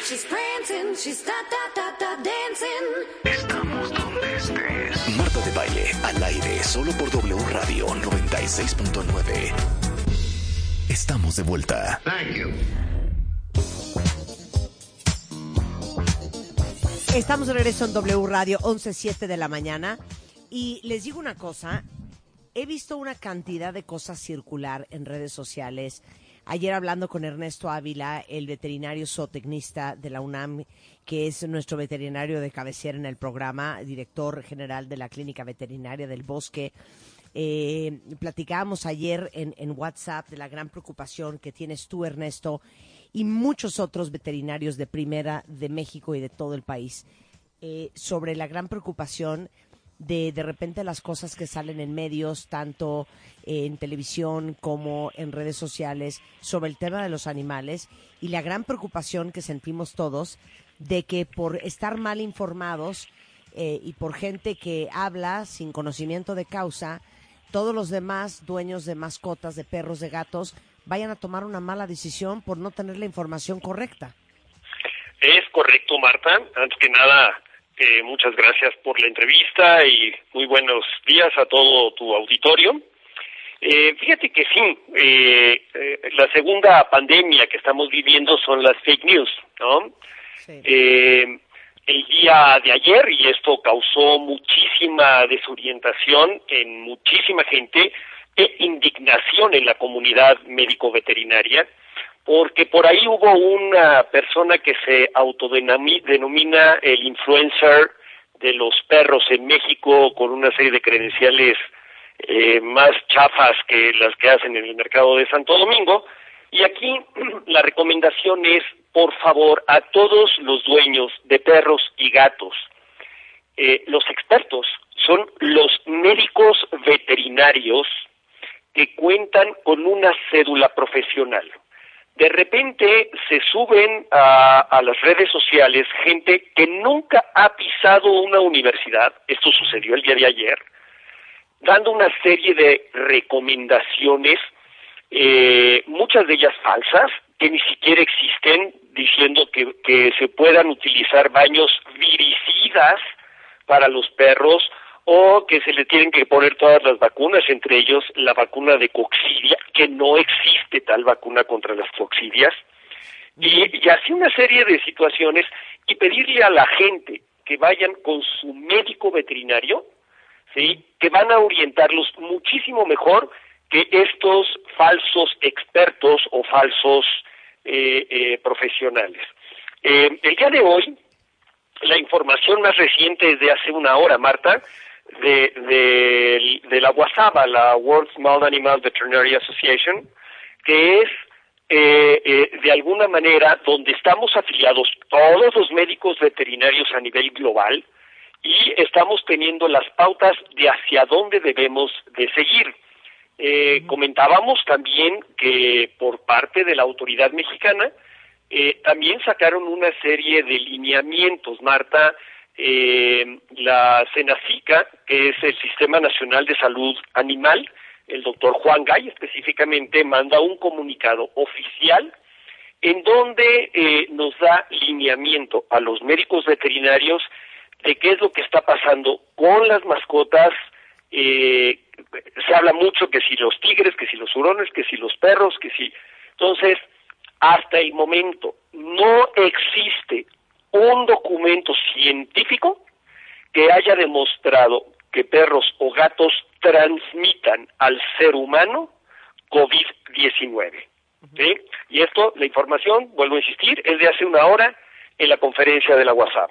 She's prancing, she's da da da da dancing. Estamos donde estés. Marta de baile al aire solo por W Radio 96.9. Estamos de vuelta. Thank you. Estamos de regreso en W Radio 11.07 de la mañana y les digo una cosa, he visto una cantidad de cosas circular en redes sociales. Ayer hablando con Ernesto Ávila, el veterinario zootecnista de la UNAM, que es nuestro veterinario de cabecera en el programa, director general de la Clínica Veterinaria del Bosque, eh, platicábamos ayer en, WhatsApp de la gran preocupación que tienes tú, Ernesto, y muchos otros veterinarios de primera de México y de todo el país eh, sobre la gran preocupación de de repente las cosas que salen en medios, tanto en televisión como en redes sociales, sobre el tema de los animales y la gran preocupación que sentimos todos de que por estar mal informados eh, y por gente que habla sin conocimiento de causa, todos los demás dueños de mascotas, de perros, de gatos, vayan a tomar una mala decisión por no tener la información correcta. Es correcto, Marta. Antes que nada, eh, muchas gracias por la entrevista y muy buenos días a todo tu auditorio. Eh, fíjate que sí, eh, eh, la segunda pandemia que estamos viviendo son las fake news, ¿no? Eh, el día de ayer, y esto causó muchísima desorientación en muchísima gente e indignación en la comunidad médico-veterinaria, porque por ahí hubo una persona que se autodenomina el influencer de los perros en México con una serie de credenciales eh, más chafas que las que hacen en el mercado de Santo Domingo. Y aquí la recomendación es, por favor, a todos los dueños de perros y gatos, eh, los expertos son los médicos veterinarios que cuentan con una cédula profesional. De repente se suben a, las redes sociales gente que nunca ha pisado una universidad, esto sucedió el día de ayer, dando una serie de recomendaciones, eh, muchas de ellas falsas, que ni siquiera existen, diciendo que, que se puedan utilizar baños viricidas para los perros o que se le tienen que poner todas las vacunas, entre ellos la vacuna de coxidia, que no existe tal vacuna contra las coxidias, y, así una serie de situaciones, y pedirle a la gente que vayan con su médico veterinario, ¿sí? que van a orientarlos muchísimo mejor que estos falsos expertos o falsos eh, eh, profesionales. Eh, el día de hoy, la información más reciente es de hace una hora, Marta, de, de, de la WASABA, la World Small Animal Veterinary Association, que es eh, eh, de alguna manera donde estamos afiliados todos los médicos veterinarios a nivel global y estamos teniendo las pautas de hacia dónde debemos de seguir. Eh, comentábamos también que por parte de la autoridad mexicana eh, también sacaron una serie de lineamientos, Marta, eh, la Senacica, que es el Sistema Nacional de Salud Animal, el doctor Juan Gay específicamente manda un comunicado oficial en donde eh, nos da lineamiento a los médicos veterinarios de qué es lo que está pasando con las mascotas. Eh, se habla mucho que si los tigres, que si los hurones, que si los perros, que si... Entonces, hasta el momento no existe un documento científico que haya demostrado que perros o gatos transmitan al ser humano COVID-19. ¿sí? Y esto, la información, vuelvo a insistir, es de hace una hora en la conferencia de la WhatsApp.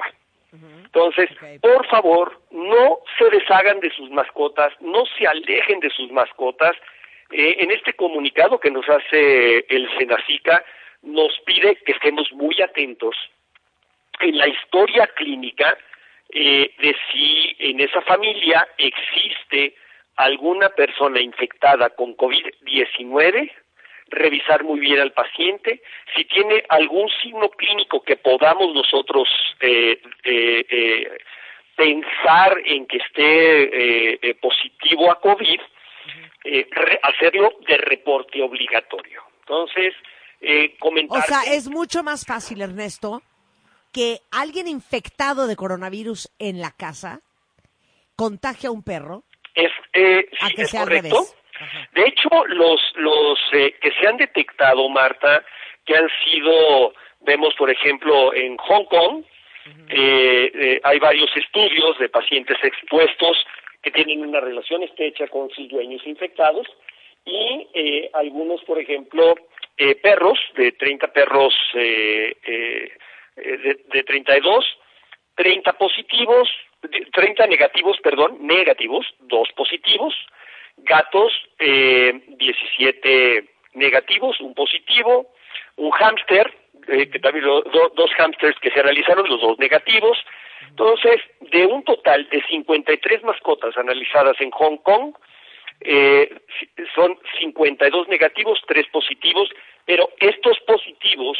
Entonces, por favor, no se deshagan de sus mascotas, no se alejen de sus mascotas. Eh, en este comunicado que nos hace el Senacica, nos pide que estemos muy atentos en la historia clínica eh, de si en esa familia existe alguna persona infectada con COVID-19, revisar muy bien al paciente, si tiene algún signo clínico que podamos nosotros eh, eh, eh, pensar en que esté positivo a COVID, hacerlo de reporte obligatorio. Entonces, comentar... O sea, es mucho más fácil, Ernesto, que alguien infectado de coronavirus en la casa contagie a un perro es, eh, a que es sea al correcto. revés. De hecho, los, los eh, que se han detectado, Marta, que han sido, vemos por ejemplo en Hong Kong, eh, eh, hay varios estudios de pacientes expuestos que tienen una relación estrecha con sus dueños infectados y eh, algunos, por ejemplo, eh, perros, de 30 perros, eh, de, de 32, 30 positivos, de- 30 negativos, perdón, negativos, dos positivos, gatos, eh, 17 negativos, un positivo, un hámster, eh, que también lo- do- dos hámsters que se analizaron, los dos negativos. Entonces, de un total de 53 mascotas analizadas en Hong Kong, eh, son 52 negativos, 3 positivos, pero estos positivos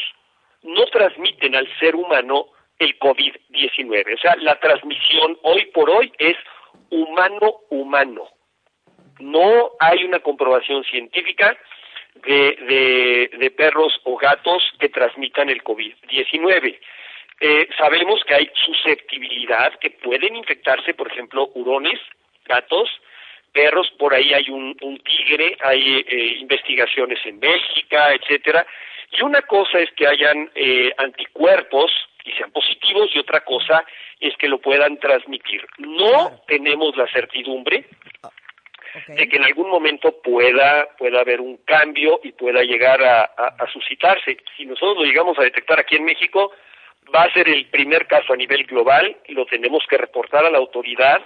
no transmiten al ser humano el COVID-19. O sea, la transmisión hoy por hoy es humano-humano. No hay una comprobación científica de, de, perros o gatos que transmitan el COVID-19. Eh, sabemos que hay susceptibilidad, que pueden infectarse, por ejemplo, hurones, gatos, perros, por ahí hay un, un tigre, hay eh, investigaciones en Bélgica, etcétera. Y una cosa es que hayan eh, anticuerpos y sean positivos y otra cosa es que lo puedan transmitir. No Claro. tenemos la certidumbre Ok. de que en algún momento pueda pueda haber un cambio y pueda llegar a, a- a suscitarse. Si nosotros lo llegamos a detectar aquí en México, va a ser el primer caso a nivel global y lo tenemos que reportar a la autoridad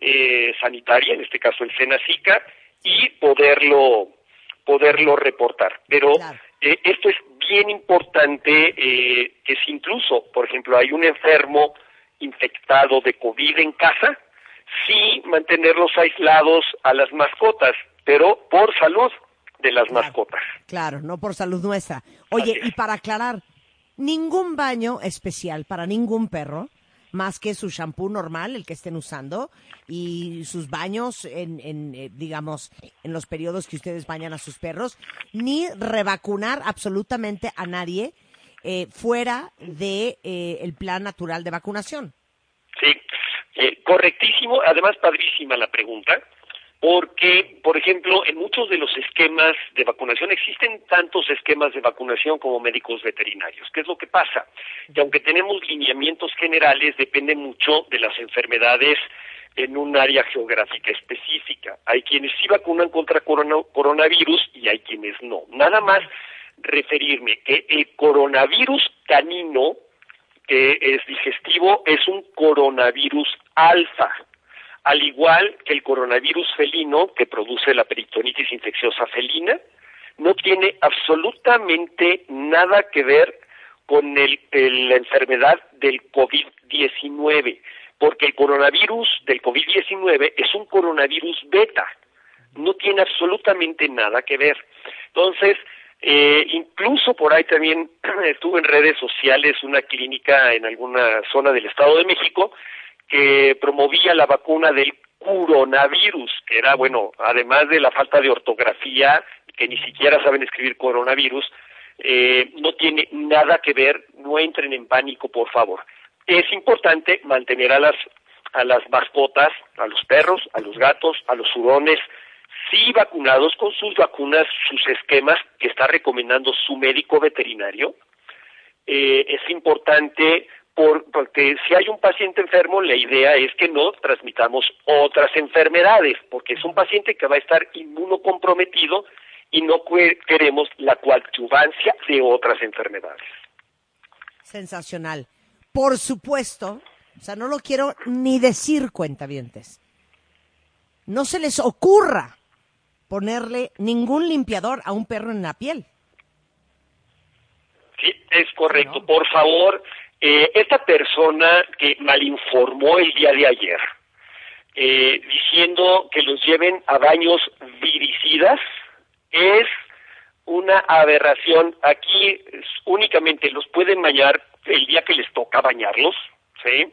eh, sanitaria, en este caso el SENACICA, y poderlo poderlo reportar. Pero Claro. eh, esto es bien importante, eh, que si incluso, por ejemplo, hay un enfermo infectado de COVID en casa, sí mantenerlos aislados a las mascotas, pero por salud de las Claro. mascotas. Claro, no por salud nuestra. Oye, y para aclarar, ningún baño especial para ningún perro, más que su shampoo normal, el que estén usando, y sus baños en, en eh, digamos, en los periodos que ustedes bañan a sus perros, ni revacunar absolutamente a nadie eh, fuera de eh, el plan natural de vacunación. Sí, eh, correctísimo. Además, padrísima la pregunta, porque, por ejemplo, en muchos de los esquemas de vacunación existen tantos esquemas de vacunación como médicos veterinarios. ¿Qué es lo que pasa? Que aunque tenemos lineamientos generales, depende mucho de las enfermedades en un área geográfica específica. Hay quienes sí vacunan contra corona- coronavirus y hay quienes no. Nada más referirme que el coronavirus canino que es digestivo es un coronavirus alfa, al igual que el coronavirus felino que produce la peritonitis infecciosa felina, no tiene absolutamente nada que ver con el- la enfermedad del COVID-19, porque el coronavirus del COVID-19 es un coronavirus beta, no tiene absolutamente nada que ver. Entonces, eh, incluso por ahí también estuvo en redes sociales una clínica en alguna zona del Estado de México que promovía la vacuna del coronavirus, que era, bueno, además de la falta de ortografía, que ni siquiera saben escribir coronavirus, eh, no tiene nada que ver, no entren en pánico, por favor. Es importante mantener a las a las mascotas, a los perros, a los gatos, a los hurones, sí vacunados con sus vacunas, sus esquemas que está recomendando su médico veterinario. Eh, es importante por- porque si hay un paciente enfermo, la idea es que no transmitamos otras enfermedades, porque es un paciente que va a estar inmunocomprometido y no que- queremos la coadyuvancia de otras enfermedades. Sensacional. Por supuesto, o sea, no lo quiero ni decir cuentavientes. No se les ocurra ponerle ningún limpiador a un perro en la piel. Sí, es correcto. No. Por favor, eh, esta persona que malinformó el día de ayer, eh, diciendo que los lleven a baños viricidas, es una aberración. Aquí únicamente los pueden bañar el día que les toca bañarlos, ¿sí?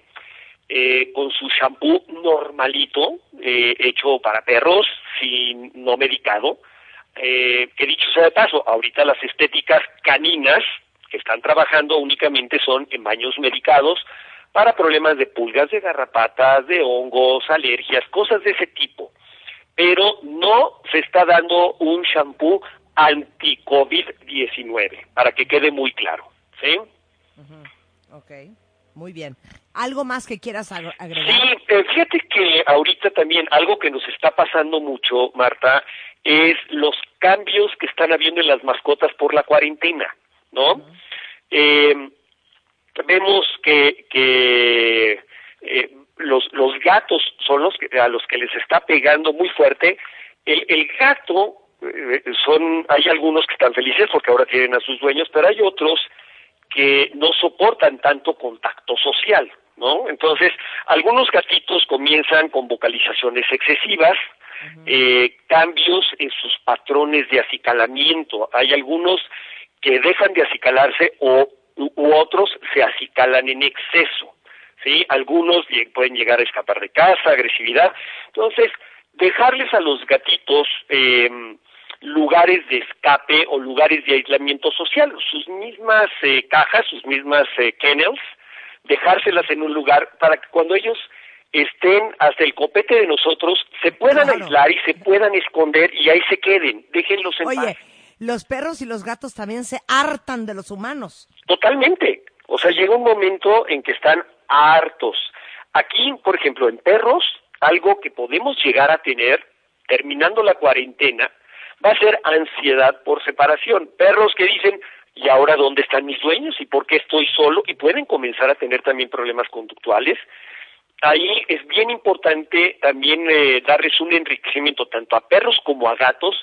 Eh, con su shampoo normalito, eh, hecho para perros, sin no medicado. Eh, que dicho sea de paso, ahorita las estéticas caninas que están trabajando únicamente son en baños medicados para problemas de pulgas, de garrapatas, de hongos, alergias, cosas de ese tipo. Pero no se está dando un shampoo anti-COVID-19, para que quede muy claro. ¿sí? Ok, muy bien. ¿Algo más que quieras ag- agregar? Sí, eh, fíjate que ahorita también algo que nos está pasando mucho, Marta, es los cambios que están habiendo en las mascotas por la cuarentena, ¿no? Eh, vemos que, que eh, los, los gatos son los que, a los que les está pegando muy fuerte. El, el gato, eh, son, hay algunos que están felices porque ahora tienen a sus dueños, pero hay otros que no soportan tanto contacto social, ¿no? Entonces, algunos gatitos comienzan con vocalizaciones excesivas, eh, cambios en sus patrones de acicalamiento. Hay algunos que dejan de acicalarse o u, u otros se acicalan en exceso, ¿sí? Algunos pueden llegar a escapar de casa, agresividad. Entonces, dejarles a los gatitos eh, lugares de escape o lugares de aislamiento social, sus mismas eh, cajas, sus mismas eh, kennels, dejárselas en un lugar para que cuando ellos estén hasta el copete de nosotros, se puedan Claro. aislar y se puedan esconder y ahí se queden, déjenlos en Oye, paz. Los perros y los gatos también se hartan de los humanos. Totalmente. O sea, llega un momento en que están hartos. Aquí, por ejemplo, en perros, algo que podemos llegar a tener terminando la cuarentena va a ser ansiedad por separación. Perros que dicen, ¿y ahora dónde están mis dueños? ¿Y por qué estoy solo? Y pueden comenzar a tener también problemas conductuales. Ahí es bien importante también eh, darles un enriquecimiento tanto a perros como a gatos,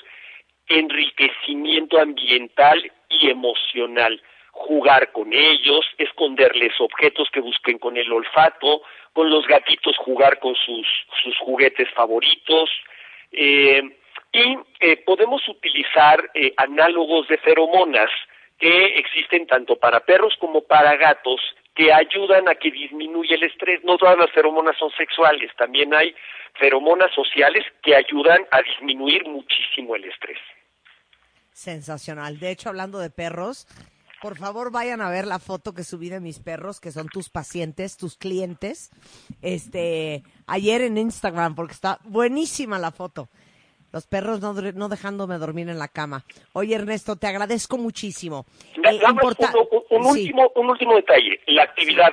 enriquecimiento ambiental y emocional. Jugar con ellos, esconderles objetos que busquen con el olfato, con los gatitos jugar con sus, sus juguetes favoritos. eh, y eh, podemos utilizar eh, análogos de feromonas que existen tanto para perros como para gatos que ayudan a que disminuya el estrés. No todas las feromonas son sexuales, también hay feromonas sociales que ayudan a disminuir muchísimo el estrés. Sensacional. De hecho, hablando de perros, por favor vayan a ver la foto que subí de mis perros, que son tus pacientes, tus clientes, este, ayer en Instagram, porque está buenísima la foto. Los perros no, no dejándome dormir en la cama. Oye, Ernesto, te agradezco muchísimo. Eh, importa- un, un- un Sí. último, un último detalle. La actividad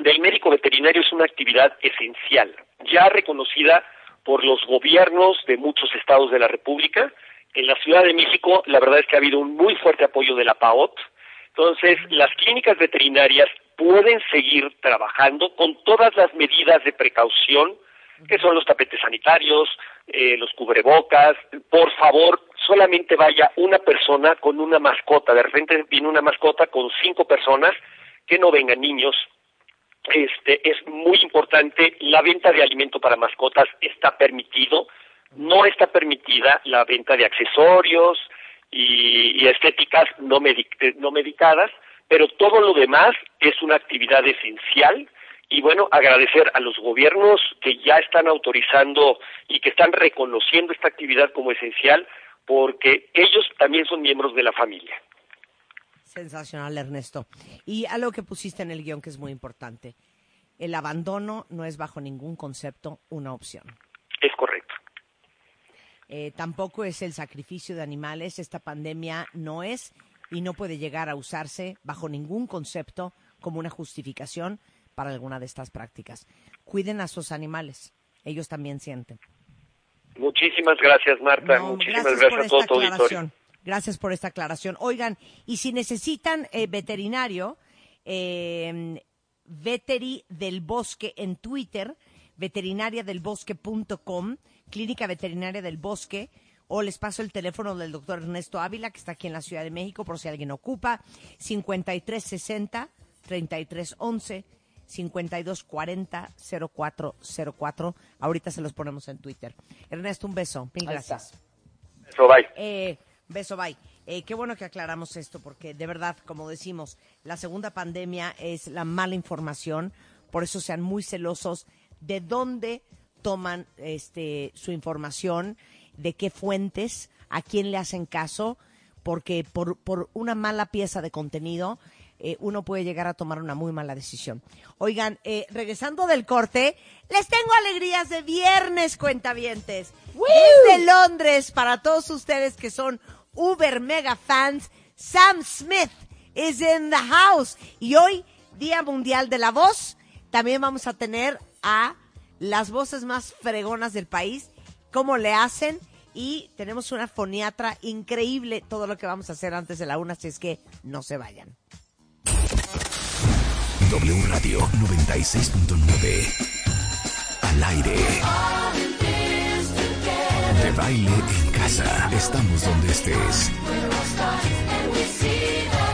del médico veterinario es una actividad esencial, ya reconocida por los gobiernos de muchos estados de la República. En la Ciudad de México, la verdad es que ha habido un muy fuerte apoyo de la PAOT. Entonces, las clínicas veterinarias pueden seguir trabajando con todas las medidas de precaución, que son los tapetes sanitarios, eh, los cubrebocas. Por favor, solamente vaya una persona con una mascota. De repente viene una mascota con cinco personas, que no vengan niños. Este es muy importante. La venta de alimento para mascotas está permitido. No está permitida la venta de accesorios y, y estéticas no, medic- eh, no medicadas, pero todo lo demás es una actividad esencial y bueno, agradecer a los gobiernos que ya están autorizando y que están reconociendo esta actividad como esencial porque ellos también son miembros de la familia. Sensacional, Ernesto. Y algo que pusiste en el guion que es muy importante. El abandono no es bajo ningún concepto una opción. Es correcto. Eh, tampoco es el sacrificio de animales. Esta pandemia no es y no puede llegar a usarse bajo ningún concepto como una justificación para alguna de estas prácticas. Cuiden a sus animales. Ellos también sienten. Muchísimas gracias, Marta. No, Muchísimas gracias gracias, por a todo esta aclaración. Gracias por esta aclaración. Oigan, y si necesitan eh, veterinario, eh, Veteri del Bosque en Twitter, veterinariadelbosque.com, Clínica Veterinaria del Bosque, o les paso el teléfono del doctor Ernesto Ávila, que está aquí en la Ciudad de México, por si alguien ocupa, 5360 3311 5240 0404. Ahorita se los ponemos en Twitter. Ernesto, un beso. Mil Ahí está. gracias. Eso, bye. Eh, beso, bye. Eh, qué bueno que aclaramos esto, porque de verdad, como decimos, la segunda pandemia es la mala información, por eso sean muy celosos de dónde toman este, su información, de qué fuentes, a quién le hacen caso, porque por, por una mala pieza de contenido eh, uno puede llegar a tomar una muy mala decisión. Oigan, eh, regresando del corte, les tengo alegrías de viernes, cuentavientes. Desde Londres, para todos ustedes que son uber mega fans, Sam Smith is in the house. Y hoy, Día Mundial de la Voz, también vamos a tener a las voces más fregonas del país, cómo le hacen. Y tenemos una foniatra increíble, todo lo que vamos a hacer antes de la una, así es que no se vayan. W Radio 96.9. Al aire. De baile en casa. Estamos donde estés.